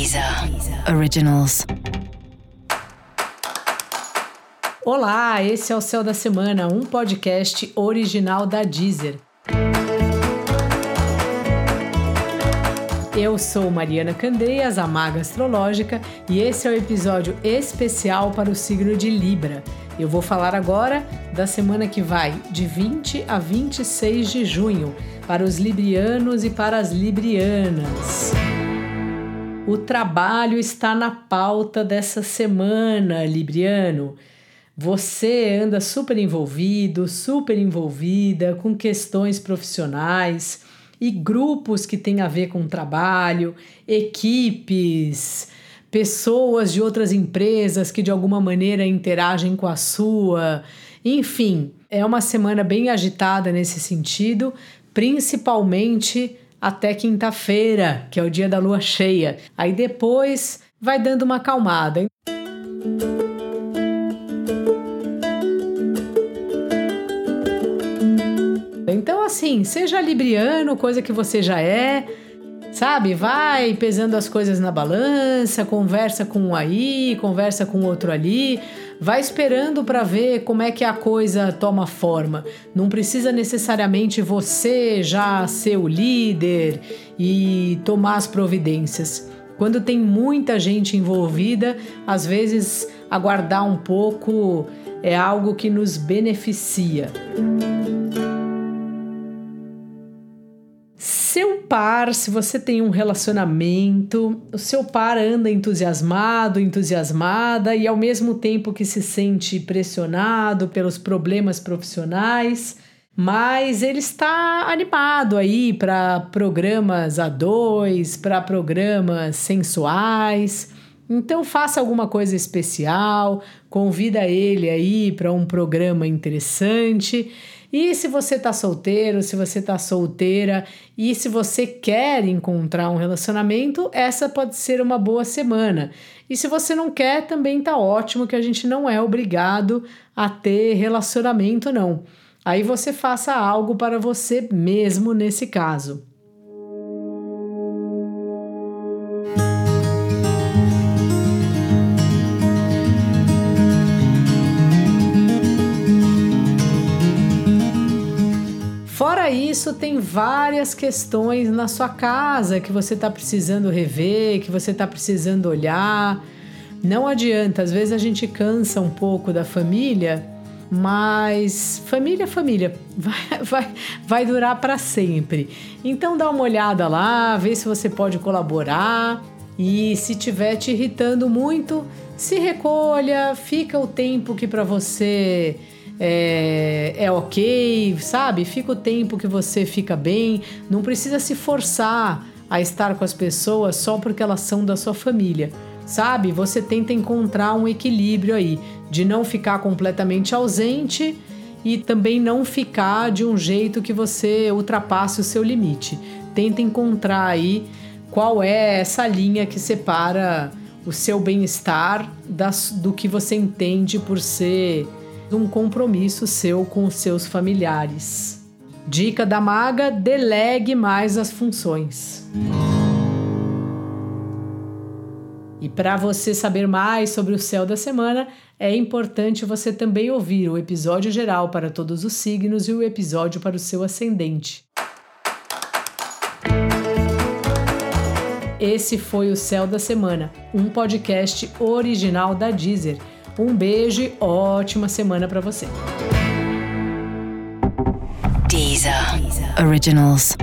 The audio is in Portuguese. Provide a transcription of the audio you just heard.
Deezer Originals. Olá, esse é o Céu da Semana, um podcast original da Deezer. Eu sou Mariana Candeias, a Maga Astrológica, e esse é o episódio especial para o signo de Libra. Eu vou falar agora da semana que vai, de 20 a 26 de junho, para os librianos e para as librianas. O trabalho está na pauta dessa semana, Libriano. Você anda super envolvido, super envolvida com questões profissionais e grupos que têm a ver com trabalho, equipes, pessoas de outras empresas que de alguma maneira interagem com a sua. Enfim, é uma semana bem agitada nesse sentido, principalmente até quinta-feira, que é o dia da lua cheia. Aí depois vai dando uma acalmada. Então, assim, seja libriano, coisa que você já é, sabe? Vai pesando as coisas na balança, conversa com um aí, conversa com outro ali, vai esperando para ver como é que a coisa toma forma. Não precisa necessariamente você já ser o líder e tomar as providências. Quando tem muita gente envolvida, às vezes aguardar um pouco é algo que nos beneficia. Par, se você tem um relacionamento, o seu par anda entusiasmado, entusiasmada e ao mesmo tempo que se sente pressionado pelos problemas profissionais, mas ele está animado aí para programas a dois, para programas sensuais. Então faça alguma coisa especial, convida ele aí para um programa interessante e se você tá solteiro, se você tá solteira e se você quer encontrar um relacionamento, essa pode ser uma boa semana. E se você não quer, também tá ótimo que a gente não é obrigado a ter relacionamento não. Aí você faça algo para você mesmo nesse caso. Fora isso, tem várias questões na sua casa que você está precisando rever, que você está precisando olhar. Não adianta, às vezes a gente cansa um pouco da família, mas família, família, vai, vai, vai durar para sempre. Então dá uma olhada lá, vê se você pode colaborar e se tiver te irritando muito, se recolha, fica o tempo que para você é, é ok, sabe? Fica o tempo que você fica bem, não precisa se forçar a estar com as pessoas só porque elas são da sua família, sabe? Você tenta encontrar um equilíbrio aí, de não ficar completamente ausente e também não ficar de um jeito que você ultrapasse o seu limite. Tenta encontrar aí qual é essa linha que separa o seu bem-estar do que você entende por ser um compromisso seu com os seus familiares. Dica da maga: delegue mais as funções. E para você saber mais sobre o céu da semana, é importante você também ouvir o episódio geral para todos os signos e o episódio para o seu ascendente. Esse foi o Céu da Semana, um podcast original da Deezer. Um beijo ótima semana para você. Deezer. Originals.